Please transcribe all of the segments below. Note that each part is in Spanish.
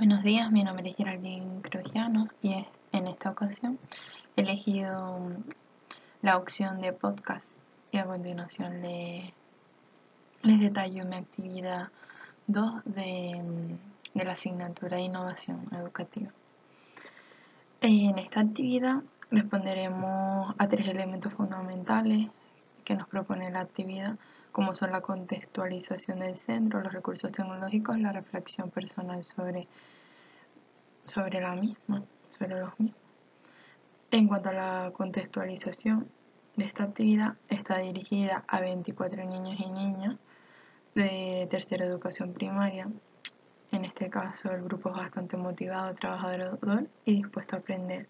Buenos días, mi nombre es Geraldine Crogiano y en esta ocasión he elegido la opción de podcast y a continuación les, detallo mi actividad 2 de, de la asignatura de innovación educativa. En esta actividad responderemos a tres elementos fundamentales que nos propone la actividad como son la contextualización del centro, los recursos tecnológicos, la reflexión personal sobre, sobre la misma, sobre los mismos. En cuanto a la contextualización de esta actividad, está dirigida a 24 niños y niñas de tercera educación primaria. En este caso, el grupo es bastante motivado, trabajador y dispuesto a aprender.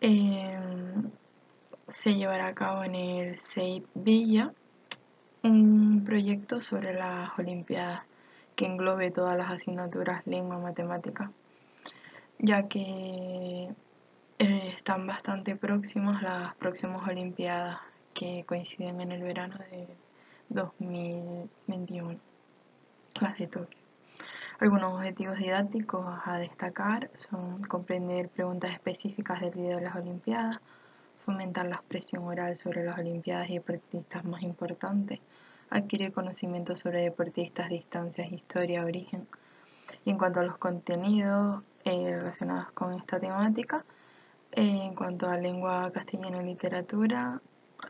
Em, se llevará a cabo en el CEIP Villa un proyecto sobre las Olimpiadas que englobe todas las asignaturas lengua, matemática, ya que eh, están bastante próximas las próximas Olimpiadas que coinciden en el verano de 2021, las de Tokio. Algunos objetivos didácticos a destacar son comprender preguntas específicas del video de las Olimpiadas, fomentar la expresión oral sobre las Olimpiadas y deportistas más importantes, adquirir conocimientos sobre deportistas, distancias, historia, origen. Y en cuanto a los contenidos eh, relacionados con esta temática, eh, en cuanto a lengua castellana y literatura,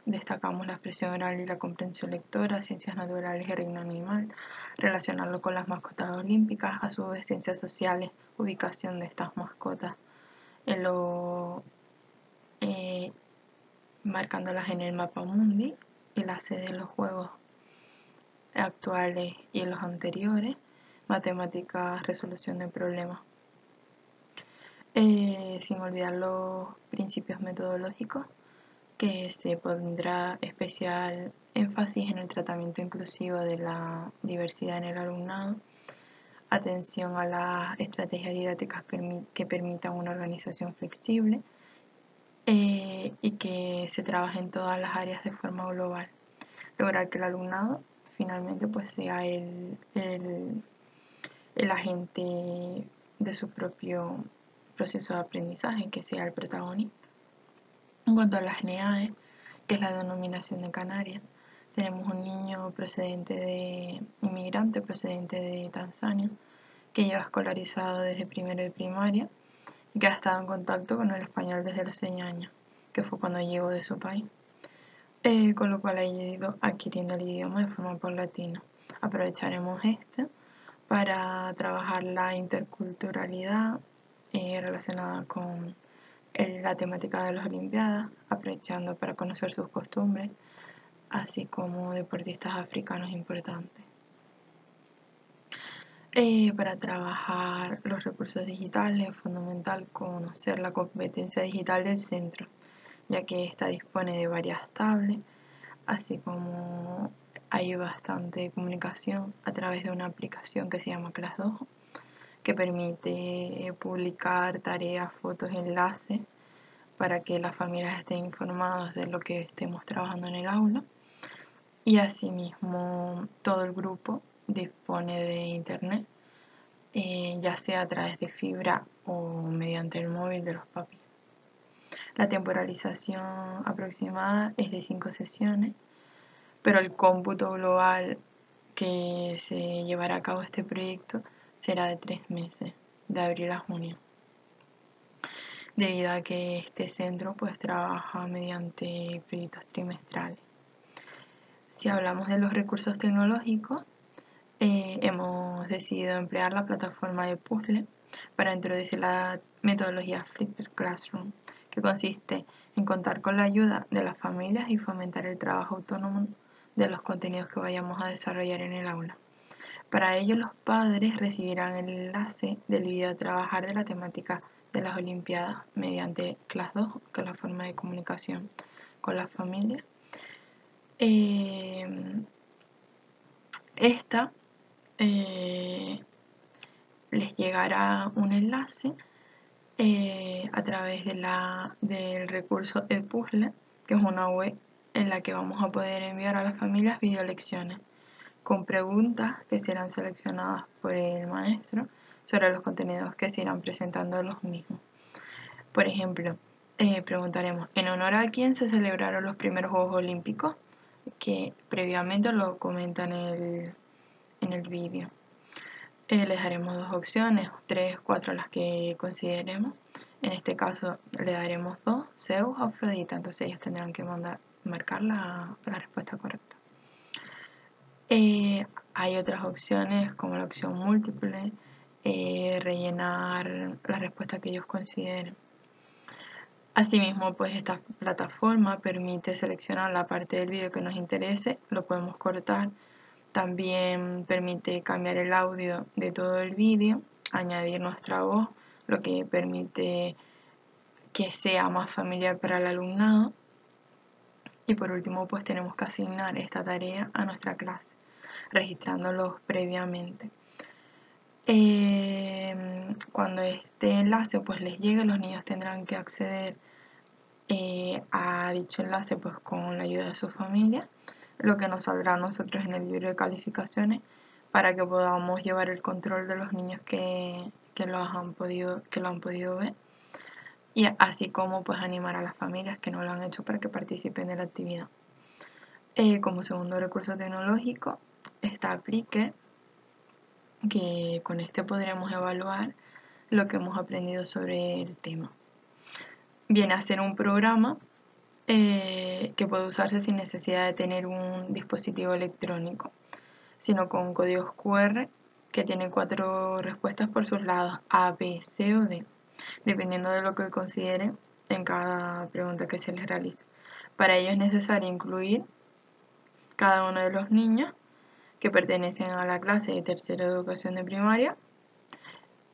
destacamos la expresión oral y la comprensión lectora, ciencias naturales y reino animal, relacionarlo con las mascotas olímpicas, a su vez ciencias sociales, ubicación de estas mascotas, en eh, marcándolas en el mapa mundi y la sede de los juegos actuales y los anteriores, matemáticas, resolución de problemas. Eh, sin olvidar los principios metodológicos, que se pondrá especial énfasis en el tratamiento inclusivo de la diversidad en el alumnado, atención a las estrategias didácticas que permitan una organización flexible, eh, y que se trabaje en todas las áreas de forma global. Lograr que el alumnado finalmente pues sea el, el, agente de su propio proceso de aprendizaje, que sea el protagonista. En cuanto a las NEAE, que es la denominación de Canarias, tenemos un niño procedente de inmigrante, procedente de Tanzania, que lleva escolarizado desde primero de primaria que ha estado en contacto con el español desde los 6 años, que fue cuando llegó de su país, eh, con lo cual ha ido adquiriendo el idioma de forma paulatina. Aprovecharemos este para trabajar la interculturalidad eh, relacionada con la temática de las Olimpiadas, aprovechando para conocer sus costumbres, así como deportistas africanos importantes. Eh, para trabajar los recursos digitales es fundamental conocer la competencia digital del centro, ya que ésta dispone de varias tablets, así como hay bastante comunicación a través de una aplicación que se llama Classdojo, que permite publicar tareas, fotos, enlaces para que las familias estén informadas de lo que estemos trabajando en el aula. Y asimismo todo el grupo dispone de internet, eh, ya sea a través de fibra o mediante el móvil de los papis. La temporalización aproximada es de 5 sesiones, pero el cómputo global que se llevará a cabo este proyecto será de 3 meses, de abril a junio debido a que este centro pues trabaja mediante proyectos trimestrales. Si hablamos de los recursos tecnológicos, eh, hemos decidido emplear la plataforma de puzzle para introducir la metodología Flipped Classroom, que consiste en contar con la ayuda de las familias y fomentar el trabajo autónomo de los contenidos que vayamos a desarrollar en el aula. Para ello, los padres recibirán el enlace del video a trabajar de la temática de las Olimpiadas mediante Class 2, que es la forma de comunicación con las familias. Eh, esta eh, les llegará un enlace eh, a través de la, del recurso puzzle que es una web en la que vamos a poder enviar a las familias video lecciones con preguntas que serán seleccionadas por el maestro sobre los contenidos que se irán presentando los mismos. Por ejemplo, eh, preguntaremos, ¿en honor a quién se celebraron los primeros Juegos Olímpicos? Que previamente lo comentan en el, vídeo. Eh, les daremos dos opciones, tres, cuatro las que consideremos. En este caso le daremos dos, Zeus o Afrodita, entonces ellos tendrán que mandar, marcar la, respuesta correcta. Eh, hay otras opciones como la opción múltiple, eh, rellenar la respuesta que ellos consideren. Asimismo, pues esta plataforma permite seleccionar la parte del vídeo que nos interese, lo podemos cortar. También permite cambiar el audio de todo el vídeo, añadir nuestra voz, lo que permite que sea más familiar para el alumnado. Y por último, pues tenemos que asignar esta tarea a nuestra clase, registrándolos previamente. Em, cuando este enlace pues les llegue, los niños tendrán que acceder eh, a dicho enlace pues con la ayuda de su familia, lo que nos saldrá a nosotros en el libro de calificaciones para que podamos llevar el control de los niños que, lo, han podido, que lo han podido ver y así como pues animar a las familias que no lo han hecho para que participen de la actividad. Eh, como segundo recurso tecnológico está Aplique, que con este podremos evaluar lo que hemos aprendido sobre el tema. Viene a ser un programa eh, que puede usarse sin necesidad de tener un dispositivo electrónico, sino con códigos QR que tiene cuatro respuestas por sus lados, A, B, C o D, dependiendo de lo que consideren en cada pregunta que se les realiza. Para ello es necesario incluir cada uno de los niños que pertenecen a la clase de tercera educación de primaria.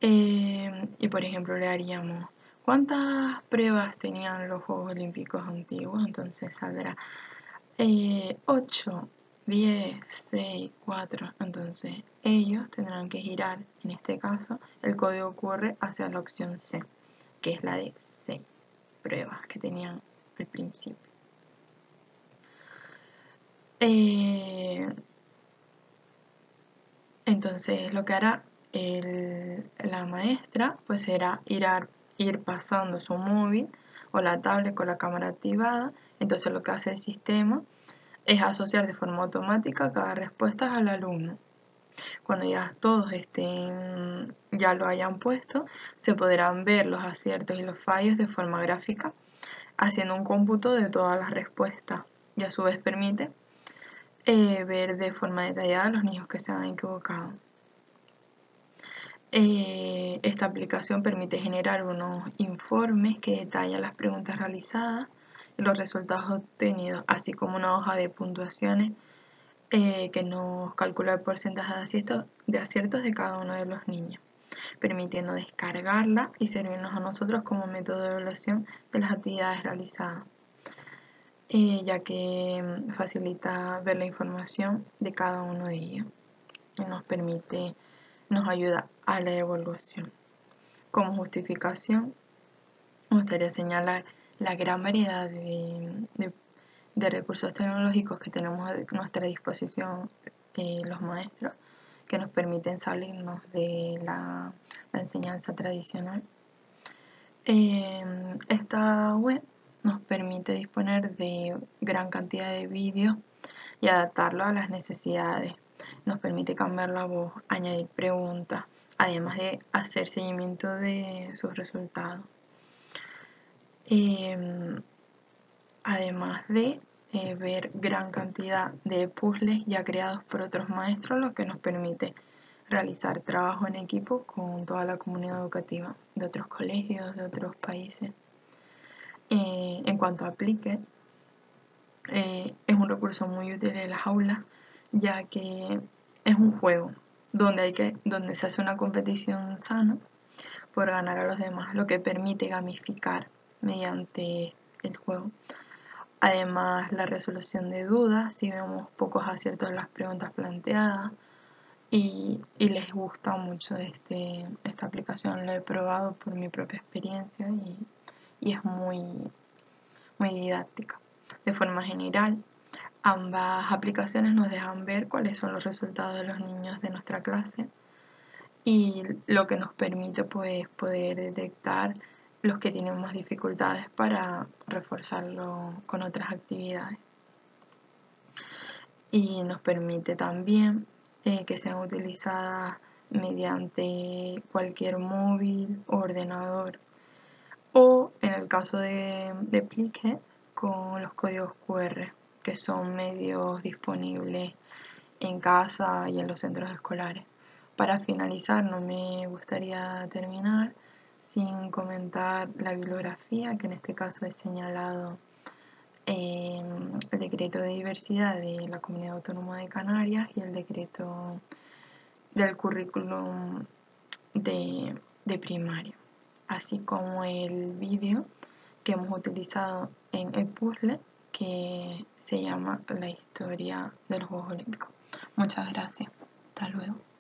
Eh, y por ejemplo le haríamos cuántas pruebas tenían los Juegos Olímpicos antiguos. Entonces saldrá 8, 10, 6, 4. Entonces ellos tendrán que girar, en este caso, el código ocurre hacia la opción C, que es la de 6 pruebas que tenían al principio. Eh, entonces lo que hará la maestra pues será ir, ir pasando su móvil o la tablet con la cámara activada. Entonces lo que hace el sistema es asociar de forma automática cada respuesta al alumno. Cuando ya todos estén, ya lo hayan puesto, se podrán ver los aciertos y los fallos de forma gráfica, haciendo un cómputo de todas las respuestas y a su vez permite eh, ver de forma detallada los niños que se han equivocado. Eh, esta aplicación permite generar unos informes que detallan las preguntas realizadas y los resultados obtenidos, así como una hoja de puntuaciones eh, que nos calcula el porcentaje de aciertos, de aciertos de cada uno de los niños, permitiendo descargarla y servirnos a nosotros como método de evaluación de las actividades realizadas. Eh, ya que facilita ver la información de cada uno de ellos y nos permite, nos ayuda a la evaluación. Como justificación, me gustaría señalar la gran variedad de, recursos tecnológicos que tenemos a nuestra disposición eh, los maestros que nos permiten salirnos de la, enseñanza tradicional. Eh, esta web nos permite disponer de gran cantidad de vídeos y adaptarlo a las necesidades. Nos permite cambiar la voz, añadir preguntas, además de hacer seguimiento de sus resultados. Em, además de eh, ver gran cantidad de puzzles ya creados por otros maestros, lo que nos permite realizar trabajo en equipo con toda la comunidad educativa de otros colegios, de otros países. Eh, en cuanto a aplique, eh, es un recurso muy útil en las aulas, ya que es un juego donde, hay que, donde se hace una competición sana por ganar a los demás, lo que permite gamificar mediante el juego. Además, la resolución de dudas, si vemos pocos aciertos en las preguntas planteadas y, les gusta mucho este, esta aplicación, lo he probado por mi propia experiencia y y es muy, muy didáctica. De forma general, ambas aplicaciones nos dejan ver cuáles son los resultados de los niños de nuestra clase y lo que nos permite pues poder detectar los que tienen más dificultades para reforzarlo con otras actividades. Y nos permite también eh, que sean utilizadas mediante cualquier móvil o ordenador o en el caso de, de Plique con los códigos QR que son medios disponibles en casa y en los centros escolares. Para finalizar, no me gustaría terminar sin comentar la bibliografía, que en este caso he señalado el decreto de diversidad de la Comunidad Autónoma de Canarias y el decreto del currículum de, de primaria, así como el vídeo que hemos utilizado en el que se llama La historia de los Juegos Olímpicos. Muchas gracias. Hasta luego.